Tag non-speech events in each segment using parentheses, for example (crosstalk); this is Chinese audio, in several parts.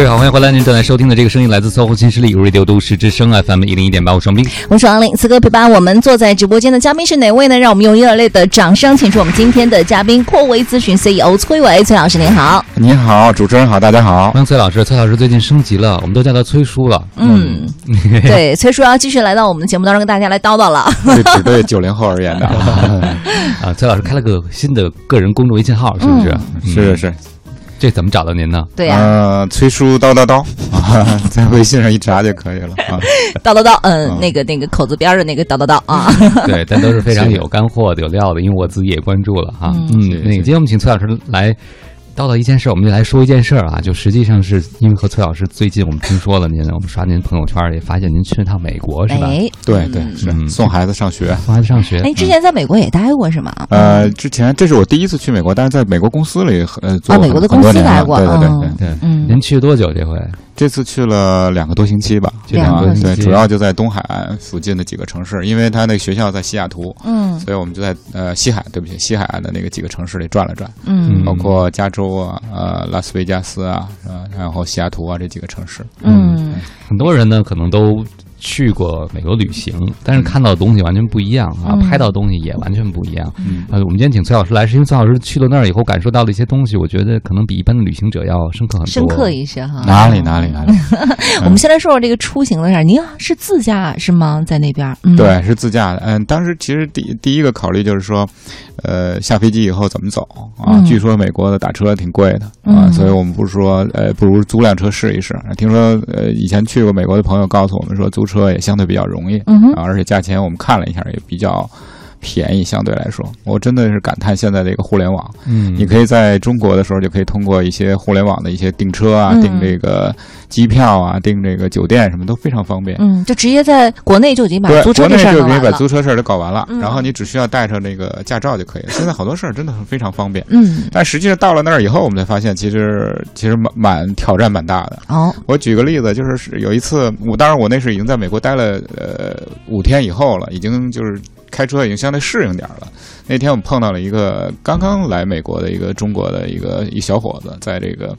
各位好，欢迎回来！您正在收听的这个声音来自搜狐新势力 Radio 都市之声 FM 一零一点八，我是王斌。我是王琳，此刻陪伴我们坐在直播间的嘉宾是哪位呢？让我们用热烈的掌声，请出我们今天的嘉宾——阔维咨询 CEO 崔伟，崔老师您好。你好，主持人好，大家好。欢迎崔老师，崔老师最近升级了，我们都叫他崔叔了。嗯，对，崔叔要继续来到我们的节目当中跟大家来叨叨了。这只对九零后而言的 (laughs) 啊，崔老师开了个新的个人公众微信号，是不是？是是是。这怎么找到您呢？对呀，呃，崔叔叨叨叨啊，(laughs) 在微信上一查就可以了啊。(laughs) 叨叨叨，嗯，那个那个口字边的那个叨叨叨啊。(laughs) 对，但都是非常有干货的、有料的，因为我自己也关注了哈。嗯，那个今天我们请崔老师来。叨叨一件事，我们就来说一件事儿啊，就实际上是因为和崔老师最近我们听说了您，我们刷您朋友圈也发现您去了趟美国是吧？对对是送孩子上学，送孩子上学。哎，之前在美国也待过是吗？呃，之前这是我第一次去美国，但是在美国公司里呃做美国的公司待过，对对对对。嗯，您去了多久这回？这次去了两个多星期吧，两个对，主要就在东海岸附近的几个城市，因为他那个学校在西雅图，嗯，所以我们就在呃西海，对不起，西海岸的那个几个城市里转了转，嗯，包括加州啊，呃，拉斯维加斯啊，啊，然后西雅图啊这几个城市，嗯，很多人呢可能都。去过美国旅行，但是看到的东西完全不一样啊，拍到的东西也完全不一样。呃，我们今天请崔老师来，是因为崔老师去了那儿以后，感受到了一些东西，我觉得可能比一般的旅行者要深刻很多。深刻一些哈？哪里哪里哪里？(laughs) 我们先来说说这个出行的事儿。您是自驾是吗？在那边？对，是自驾的。嗯，当时其实第第一个考虑就是说，呃，下飞机以后怎么走啊？据说美国的打车挺贵的啊，所以我们不是说，呃，不如租辆车试一试。听说，呃，以前去过美国的朋友告诉我们说，租车也相对比较容易，啊，而且价钱我们看了一下也比较便宜，相对来说，我真的是感叹现在这个互联网，嗯，你可以在中国的时候就可以通过一些互联网的一些订车啊，订这个机票啊，订这个酒店什么都非常方便，嗯，就直接在国内就已经把租车的事儿就可以把租车事儿都搞完了，然后你只需要带上那个驾照就可以了。现在好多事儿真的是非常方便，嗯，但实际上到了那儿以后，我们才发现其实其实蛮蛮挑战蛮大的。哦，我举个例子，就是有一次，我当然我那是已经在美国待了呃五天以后了，已经就是。开车已经相对适应点了。那天我们碰到了一个刚刚来美国的一个中国的一个一小伙子，在这个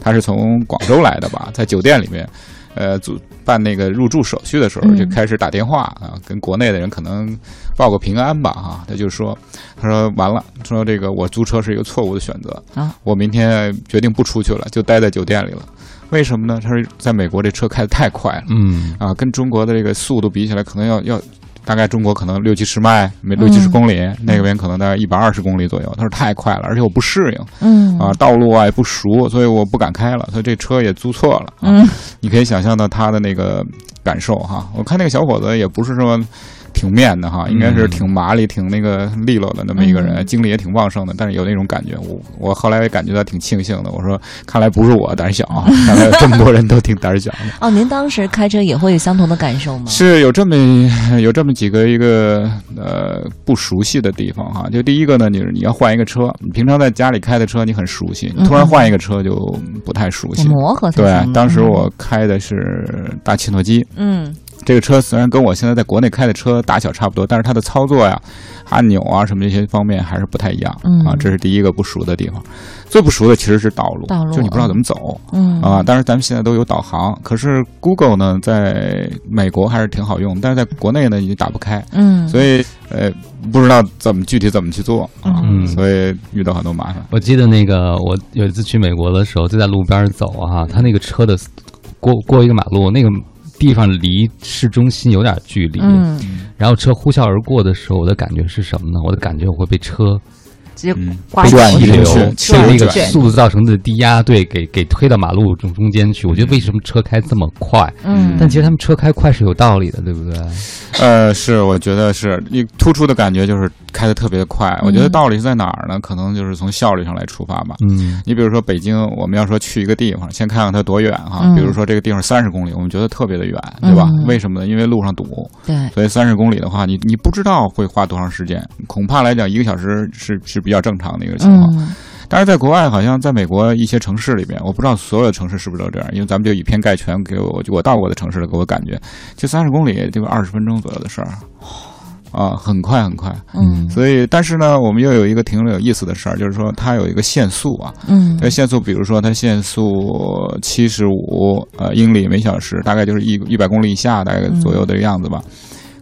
他是从广州来的吧，在酒店里面，呃，组办那个入住手续的时候就开始打电话啊，跟国内的人可能报个平安吧哈。他就说，他说完了，说这个我租车是一个错误的选择啊，我明天决定不出去了，就待在酒店里了。为什么呢？他说在美国这车开的太快了，嗯啊，跟中国的这个速度比起来，可能要要。大概中国可能六七十迈，每六七十公里，那边可能大概一百二十公里左右。他说太快了，而且我不适应，嗯啊，道路啊也不熟，所以我不敢开了。所以这车也租错了。嗯，你可以想象到他的那个感受哈。我看那个小伙子也不是说。挺面的哈，应该是挺麻利、挺那个利落的那么一个人，精力也挺旺盛的。但是有那种感觉，我我后来也感觉到挺庆幸的。我说，看来不是我胆小，(laughs) 看来这么多人都挺胆小的。(laughs) 哦，您当时开车也会有相同的感受吗？是有这么有这么几个一个呃不熟悉的地方哈。就第一个呢，就是你要换一个车，你平常在家里开的车你很熟悉，你突然换一个车就不太熟悉，磨合。对，当时我开的是大切诺基，嗯。这个车虽然跟我现在在国内开的车大小差不多，但是它的操作呀、按钮啊什么这些方面还是不太一样啊。这是第一个不熟的地方。最不熟的其实是道路，就你不知道怎么走。嗯啊，当然咱们现在都有导航，可是 Google 呢，在美国还是挺好用，但是在国内呢你打不开。嗯，所以呃不知道怎么具体怎么去做啊，所以遇到很多麻烦。我记得那个我有一次去美国的时候，就在路边走哈，他那个车的过过一个马路那个。地方离市中心有点距离，嗯，然后车呼啸而过的时候，我的感觉是什么呢？我的感觉我会被车。直接被逆流，被那个速度造成的低压对给给推到马路中中间去。我觉得为什么车开这么快？嗯，但其实他们车开快是有道理的，对不对？呃，是，我觉得是你突出的感觉就是开的特别快。我觉得道理是在哪儿呢？可能就是从效率上来出发吧。嗯，你比如说北京，我们要说去一个地方，先看看它多远哈。比如说这个地方三十公里，我们觉得特别的远，对吧？为什么呢？因为路上堵。对，所以三十公里的话，你你不知道会花多长时间，恐怕来讲一个小时是是比较正常的一个情况。但是在国外，好像在美国一些城市里面，我不知道所有的城市是不是都这样，因为咱们就以偏概全，给我就我到过的城市的给我感觉，就三十公里，就二十分钟左右的事儿。啊，很快很快。嗯，所以但是呢，我们又有一个挺有意思的事儿，就是说它有一个限速啊。嗯，它限速，比如说它限速七十五呃英里每小时，大概就是一一百公里以下大概左右的样子吧。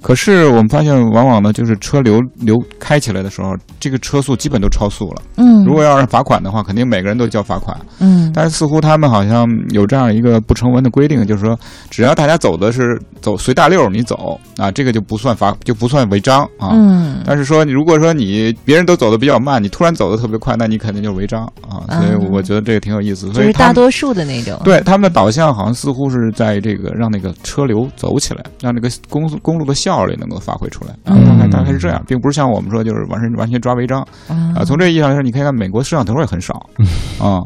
可是我们发现，往往呢，就是车流流开起来的时候，这个车速基本都超速了。嗯，如果要是罚款的话，肯定每个人都交罚款。嗯，但是似乎他们好像有这样一个不成文的规定，就是说，只要大家走的是走随大溜，你走啊，这个就不算罚，就不算违章啊。嗯，但是说你，如果说你别人都走的比较慢，你突然走的特别快，那你肯定就是违章啊。所以我觉得这个挺有意思。就是大多数的那种。对他们的导向好像似乎是在这个让那个车流走起来，让这个公公路的效。效率能够发挥出来，大概大概是这样，并不是像我们说就是完全完全抓违章啊。从这意义上来说，你可以看美国摄像头也很少啊。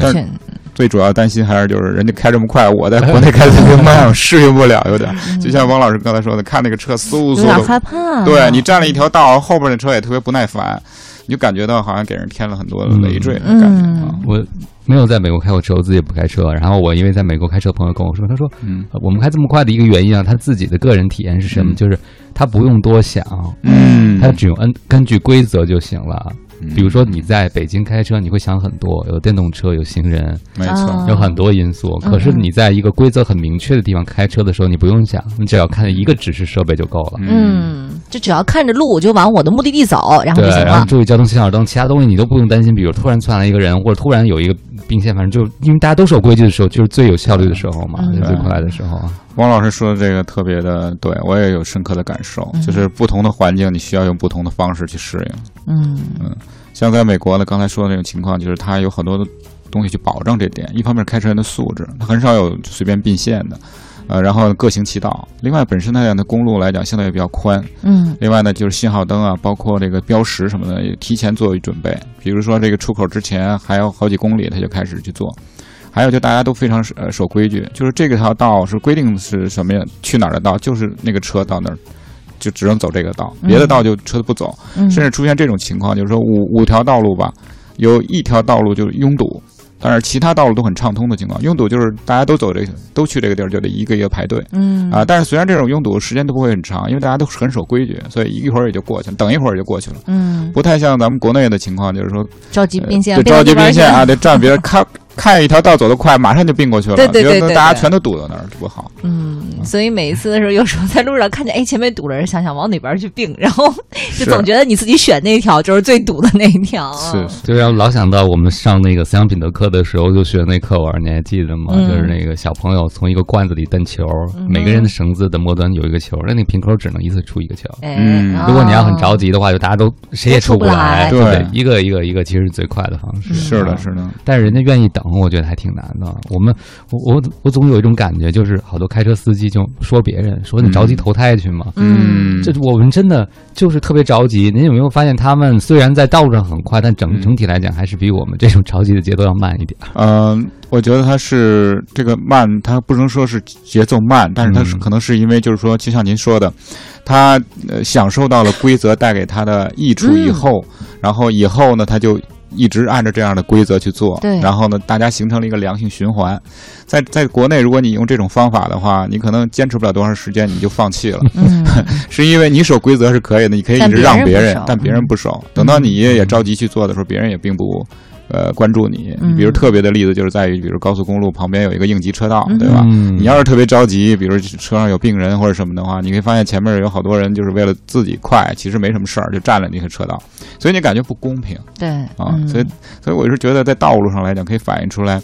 但最主要担心还是就是人家开这么快，我在国内开特别慢，适应不了，有点。就像汪老师刚才说的，看那个车嗖嗖的，害怕。对你占了一条道，后边的车也特别不耐烦，你就感觉到好像给人添了很多累赘的感觉啊。我。没有在美国开过车，我自己也不开车。然后我因为在美国开车，朋友跟我说，他说，嗯，我们开这么快的一个原因啊，他自己的个人体验是什么？就是他不用多想，嗯，他只用根根据规则就行了。比如说你在北京开车，你会想很多，有电动车，有行人，没错，有很多因素。可是你在一个规则很明确的地方开车的时候，你不用想，你只要看一个指示设备就够了。嗯，就只要看着路，就往我的目的地走，然后就行了。然后注意交通信号灯，其他东西你都不用担心。比如突然窜来一个人，或者突然有一个并线，反正就因为大家都是有规矩的时候，就是最有效率的时候嘛，最快的时候。汪老师说的这个特别的对，我也有深刻的感受，就是不同的环境，你需要用不同的方式去适应。嗯嗯，像在美国呢，刚才说的那种情况，就是他有很多的东西去保证这点。一方面，开车人的素质，他很少有随便并线的，呃，然后各行其道。另外，本身它的公路来讲，相对也比较宽。嗯。另外呢，就是信号灯啊，包括这个标识什么的，也提前做准备。比如说，这个出口之前还有好几公里，他就开始去做。还有就大家都非常呃守规矩，就是这个条道是规定是什么呀？去哪儿的道，就是那个车到那儿就只能走这个道，别的道就车不走。嗯甚至出现这种情况，就是说五五条道路吧，有一条道路就是拥堵，但是其他道路都很畅通的情况。拥堵就是大家都走这个，都去这个地儿，就得一个一个排队。嗯啊，但是虽然这种拥堵时间都不会很长，因为大家都很守规矩，所以一会儿也就过去了，等一会儿就过去了。嗯，不太像咱们国内的情况，就是说着急并线，着急并线啊，得占别人看。(laughs) 看一条道走得快，马上就并过去了。对对对对，大家全都堵到那儿，不好。嗯，所以每一次的时候，有时候在路上看见哎前面堵了人，想想往哪边去并，然后就总觉得你自己选那条就是最堵的那一条。是，就让老想到我们上那个思想品德课的时候就学那课文，你还记得吗？就是那个小朋友从一个罐子里蹬球，每个人的绳子的末端有一个球，那那瓶口只能一次出一个球。嗯，如果你要很着急的话，就大家都谁也出不来。对，一个一个一个，其实是最快的方式。是的，是的。但是人家愿意等，我觉得还挺难。的我们，我我我总有一种感觉，就是好多开车司机就说别人说你着急投胎去吗？嗯，这我们真的就是特别着急。您有没有发现，他们虽然在道路上很快，但整整体来讲还是比我们这种着急的节奏要慢一点。嗯，我觉得他是这个慢，他不能说是节奏慢，但是他是可能是因为就是说，就像您说的，他呃享受到了规则带给他的益处以后，然后以后呢，他就。一直按照这样的规则去做，对，然后呢，大家形成了一个良性循环。在在国内，如果你用这种方法的话，你可能坚持不了多长时间，你就放弃了。嗯，(laughs) 是因为你守规则是可以的，你可以一直让别人，但别人不守。等到你也着急去做的时候，别人也并不。呃，关注你，你比如特别的例子就是在于，比如高速公路旁边有一个应急车道，对吧？你要是特别着急，比如车上有病人或者什么的话，你会发现前面有好多人就是为了自己快，其实没什么事儿就占了那个车道，所以你感觉不公平。对，啊，所以所以我是觉得在道路上来讲，可以反映出来。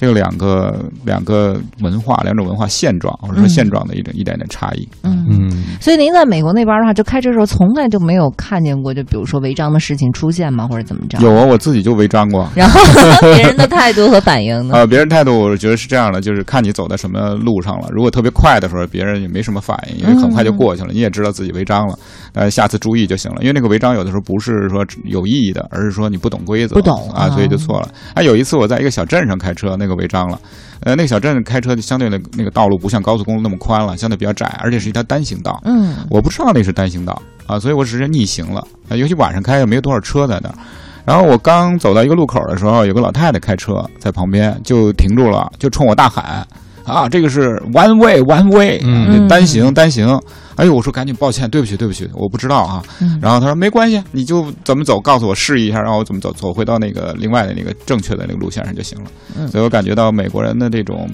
这两个两个文化，两种文化现状，或者说现状的一种一点点差异。嗯嗯。所以您在美国那边的话，就开车的时候从来就没有看见过，就比如说违章的事情出现吗？或者怎么着？有啊，我自己就违章过。然后 (laughs) 别人的态度和反应呢？呃，别人态度我觉得是这样的，就是看你走在什么路上了。如果特别快的时候，别人也没什么反应，因为很快就过去了。你也知道自己违章了，呃，下次注意就行了。因为那个违章有的时候不是说有意义的，而是说你不懂规则，不懂啊，所以就错了。啊，有一次我在一个小镇上开车，那个违章了。呃，那个小镇开车就相对的那个道路不像高速公路那么宽了，相对比较窄，而且是一条单行道。嗯，我不知道那是单行道啊，所以我直接逆行了。尤其晚上开，也没有多少车在那儿。然后我刚走到一个路口的时候，有个老太太开车在旁边就停住了，就冲我大喊。啊，这个是 one way one way，嗯，单行单行。哎呦，我说赶紧抱歉，对不起对不起，我不知道啊。然后他说没关系，你就怎么走，告诉我示意一下，让我怎么走，走回到那个另外的那个正确的那个路线上就行了。所以我感觉到美国人的这种。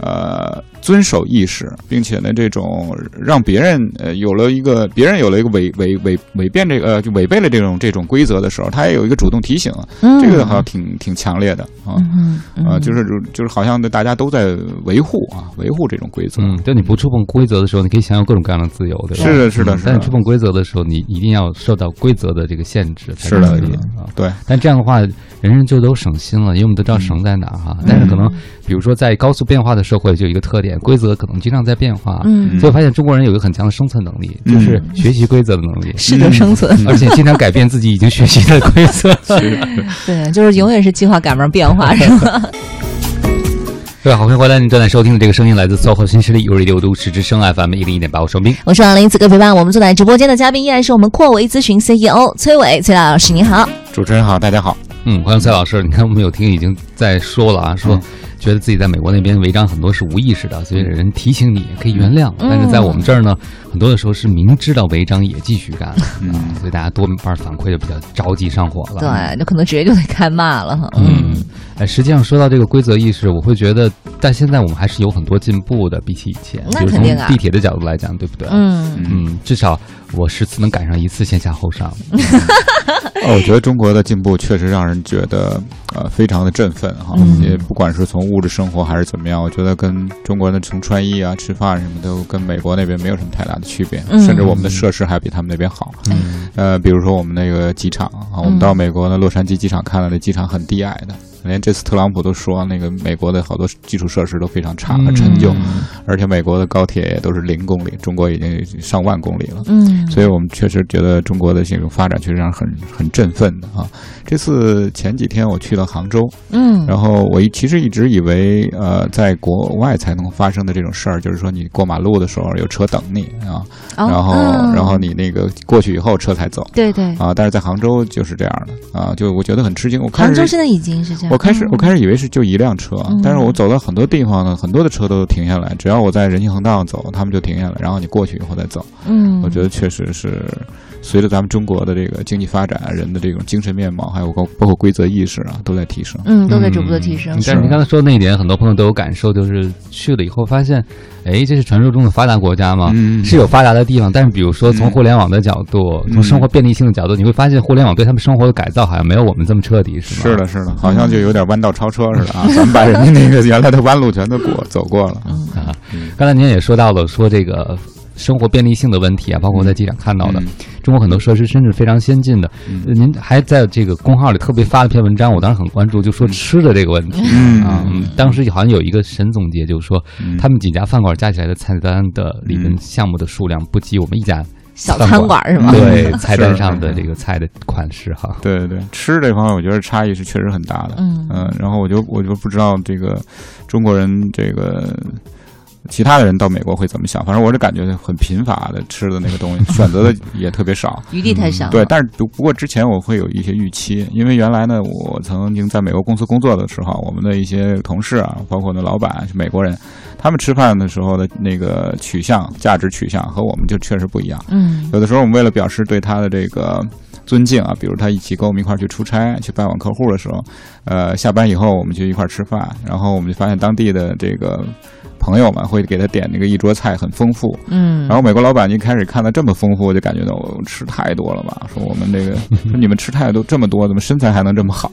呃，遵守意识，并且呢，这种让别人呃有了一个别人有了一个违违违违变这个呃就违背了这种这种规则的时候，他也有一个主动提醒，这个好像挺挺强烈的啊啊，就是就是好像大家都在维护啊维护这种规则。嗯，当你不触碰规则的时候，你可以享有各种各样的自由，对吧？是的，是的，但是触碰规则的时候，你一定要受到规则的这个限制。是的，啊，对。但这样的话，人人就都省心了，因为我们都知道绳在哪哈。但是可能比如说在高速变化的社会，就有一个特点。规则可能经常在变化，嗯，所以我发现中国人有一个很强的生存能力，就是学习规则的能力，适者生存，而且经常改变自己已经学习的规则。(laughs) (laughs) 对，就是永远是计划赶不上变化，(laughs) 是吗？对，好，欢迎回来！您正在收听的这个声音来自搜狐新势力，有瑞六都市之声 FM 一零一点八，我双斌，我是王林。此刻陪伴我们坐在直播间的嘉宾依然是我们阔维咨询 CEO 崔伟，崔老师，你好！主持人好，大家好。嗯，欢迎蔡老师。你看，我们有听已经在说了啊，说。觉得自己在美国那边违章很多是无意识的，所以人提醒你可以原谅。但是在我们这儿呢，很多的时候是明知道违章也继续干，嗯，所以大家多半反馈就比较着急上火了。对，那可能直接就得开骂了哈。嗯，哎，实际上说到这个规则意识，我会觉得，但现在我们还是有很多进步的，比起以前。那肯定啊。地铁的角度来讲，对不对？嗯嗯，至少我十次能赶上一次先下后上。(laughs) (laughs) 哦，我觉得中国的进步确实让人觉得呃非常的振奋哈。也不管是从物质生活还是怎么样，我觉得跟中国人的从穿衣啊、吃饭什么都跟美国那边没有什么太大的区别，甚至我们的设施还比他们那边好。呃，比如说我们那个机场啊，我们到美国的洛杉矶机场看了，那机场很低矮的。连这次特朗普都说，那个美国的好多基础设施都非常差和陈旧，而且美国的高铁也都是零公里，中国已经上万公里了。嗯，所以我们确实觉得中国的这种发展确实很很振奋的啊。这次前几天我去了杭州，嗯，然后我一其实一直以为，呃，在国外才能发生的这种事儿，就是说你过马路的时候有车等你啊，然后然后你那个过去以后车才走，对对啊，但是在杭州就是这样的啊，就我觉得很吃惊。我看杭州现在已经是这样。我开始我开始以为是就一辆车，但是我走到很多地方呢，很多的车都停下来，只要我在人行横道上走，他们就停下来，然后你过去以后再走。嗯，我觉得确实是。随着咱们中国的这个经济发展，人的这种精神面貌，还有包包括规则意识啊，都在提升。嗯，都在逐步的提升。但是您刚才说的那一点，很多朋友都有感受，就是去了以后发现，哎，这是传说中的发达国家吗？是有发达的地方，但是比如说从互联网的角度，从生活便利性的角度，你会发现互联网对他们生活的改造好像没有我们这么彻底，是吗？是的，是的，好像就有点弯道超车似的啊！咱们把人家那个原来的弯路全都过走过了啊。刚才您也说到了，说这个。生活便利性的问题啊，包括我在机场看到的，中国很多设施甚至非常先进的。您还在这个公号里特别发了篇文章，我当时很关注，就说吃的这个问题啊。当时好像有一个神总结，就是说他们几家饭馆加起来的菜单的里面项目的数量不及我们一家小餐馆是吗？对，(laughs) 菜单上的这个菜的款式哈。对对对，吃这方面我觉得差异是确实很大的。嗯嗯，然后我就我就不知道这个中国人这个。其他的人到美国会怎么想？反正我是感觉很贫乏的吃的那个东西，(laughs) 选择的也特别少，余地太少。对，但是不不过之前我会有一些预期，因为原来呢，我曾经在美国公司工作的时候，我们的一些同事啊，包括那老板是美国人，他们吃饭的时候的那个取向、价值取向和我们就确实不一样。嗯，有的时候我们为了表示对他的这个尊敬啊，比如他一起跟我们一块儿去出差、去拜访客户的时候，呃，下班以后我们就一块儿吃饭，然后我们就发现当地的这个。朋友们会给他点那个一桌菜很丰富，嗯，然后美国老板一开始看到这么丰富，就感觉到我吃太多了吧？说我们这个说你们吃太多这么多，怎么身材还能这么好？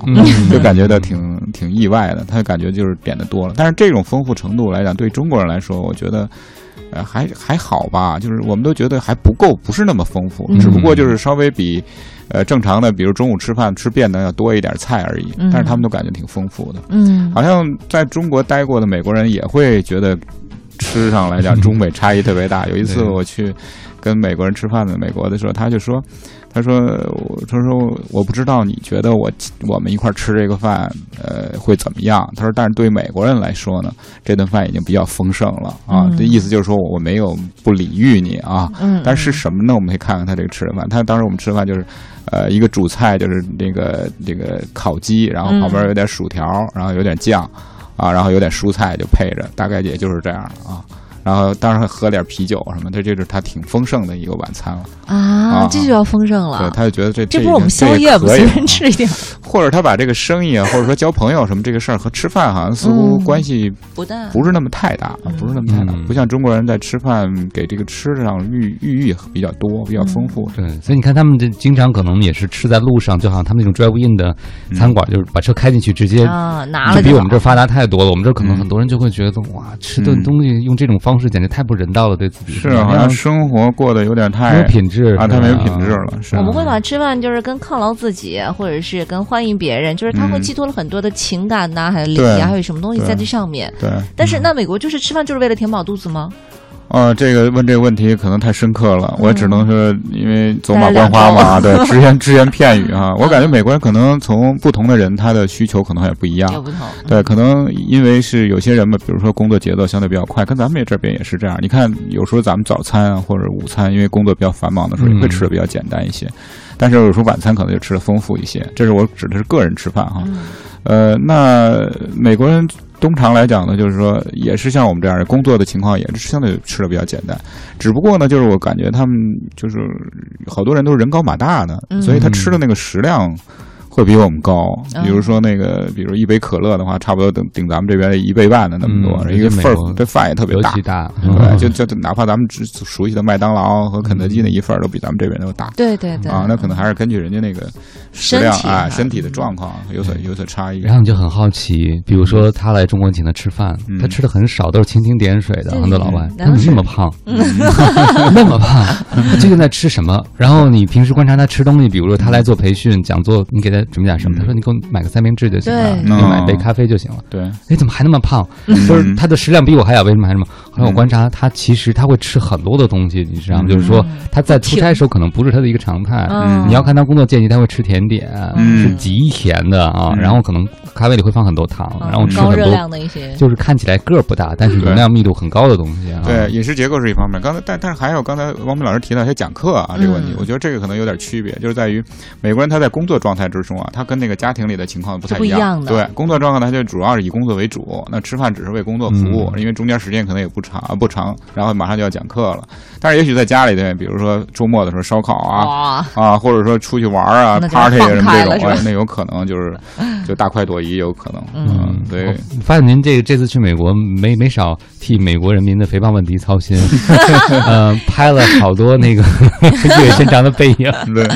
就感觉到挺挺意外的。他感觉就是点的多了，但是这种丰富程度来讲，对中国人来说，我觉得呃还还好吧。就是我们都觉得还不够，不是那么丰富，只不过就是稍微比。呃，正常的，比如中午吃饭吃便当要多一点菜而已，但是他们都感觉挺丰富的。嗯，好像在中国待过的美国人也会觉得吃上来讲中美差异特别大。(laughs) 有一次我去跟美国人吃饭的美国的时候，他就说。他说：“他说我不知道你觉得我我们一块吃这个饭，呃，会怎么样？他说，但是对美国人来说呢，这顿饭已经比较丰盛了啊。这意思就是说我没有不礼遇你啊。嗯。但是什么呢？我们可以看看他这个吃的饭。他当时我们吃饭就是，呃，一个主菜就是那个这个烤鸡，然后旁边有点薯条，然后有点酱。”啊，然后有点蔬菜就配着，大概也就是这样了啊。然后当然喝点啤酒什么的，这就是他挺丰盛的一个晚餐了啊！这就要丰盛了。对，他就觉得这这不是我们宵夜吗？随便吃一点。(laughs) 或者他把这个生意啊，或者说交朋友什么这个事儿和吃饭好像似乎关系不大，不是那么太大，不是那么太大。不像中国人在吃饭给这个吃上寓寓意比较多，比较丰富。对，所以你看他们这经常可能也是吃在路上，就好像他们那种 drive in 的餐馆，就是把车开进去直接啊拿了，比我们这发达太多了。我们这可能很多人就会觉得哇，吃顿东西用这种方式简直太不人道了，对自己是好像生活过得有点太没有品质啊，太没有品质了。是我们会把吃饭就是跟犒劳自己，或者是跟欢迎别人，就是他会寄托了很多的情感呐，还有礼仪，还有什么东西在这上面。对，但是那美国就是吃饭就是为了填饱肚子吗？啊，这个问这个问题可能太深刻了，我只能是，因为走马观花嘛，(laughs) 对，只言只言片语啊。(laughs) 我感觉美国人可能从不同的人，他的需求可能也不一样，不同。对，可能因为是有些人嘛，比如说工作节奏相对比较快，跟咱们这边也是这样。你看，有时候咱们早餐啊或者午餐，因为工作比较繁忙的时候，也会吃的比较简单一些，但是有时候晚餐可能就吃的丰富一些。这是我指的是个人吃饭哈。呃，那美国人。通常来讲呢，就是说，也是像我们这样的工作的情况，也是相对吃的比较简单。只不过呢，就是我感觉他们就是好多人都是人高马大的，所以他吃的那个食量。会比我们高，比如说那个，比如一杯可乐的话，差不多顶顶咱们这边的一倍半的那么多，一个份儿，这饭也特别大，对，就就哪怕咱们只熟悉的麦当劳和肯德基那一份儿，都比咱们这边都大，对对对，啊，那可能还是根据人家那个食量啊，身体的状况有所有所差异。然后你就很好奇，比如说他来中国请他吃饭，他吃的很少，都是蜻蜓点水的，很多老外，他怎么那么胖？(laughs) 那么胖，他究竟在吃什么？然后你平时观察他吃东西，比如说他来做培训讲座，你给他。准备点什么？他说：“你给我买个三明治就行了，你买杯咖啡就行了。”对，哎，怎么还那么胖？就是他的食量比我还小，为什么还那么？后来我观察他，其实他会吃很多的东西，你知道吗？就是说他在出差的时候可能不是他的一个常态。你要看他工作间隙，他会吃甜点，是极甜的啊。然后可能咖啡里会放很多糖，然后吃很多，就是看起来个儿不大，但是能量密度很高的东西。对，饮食结构是一方面。刚才但但是还有刚才王斌老师提到一些讲课啊这个问题，我觉得这个可能有点区别，就是在于美国人他在工作状态之中。啊，他跟那个家庭里的情况不太一样。对，工作状态他就主要是以工作为主，那吃饭只是为工作服务，因为中间时间可能也不长不长，然后马上就要讲课了。但是也许在家里对，比如说周末的时候烧烤啊啊，或者说出去玩啊，party 什么这种，那有可能就是就大快朵颐，有可能。嗯，对。发现您这这次去美国没没少替美国人民的肥胖问题操心，(laughs) 呃，拍了好多那个 (laughs) 越伸长的背影。对。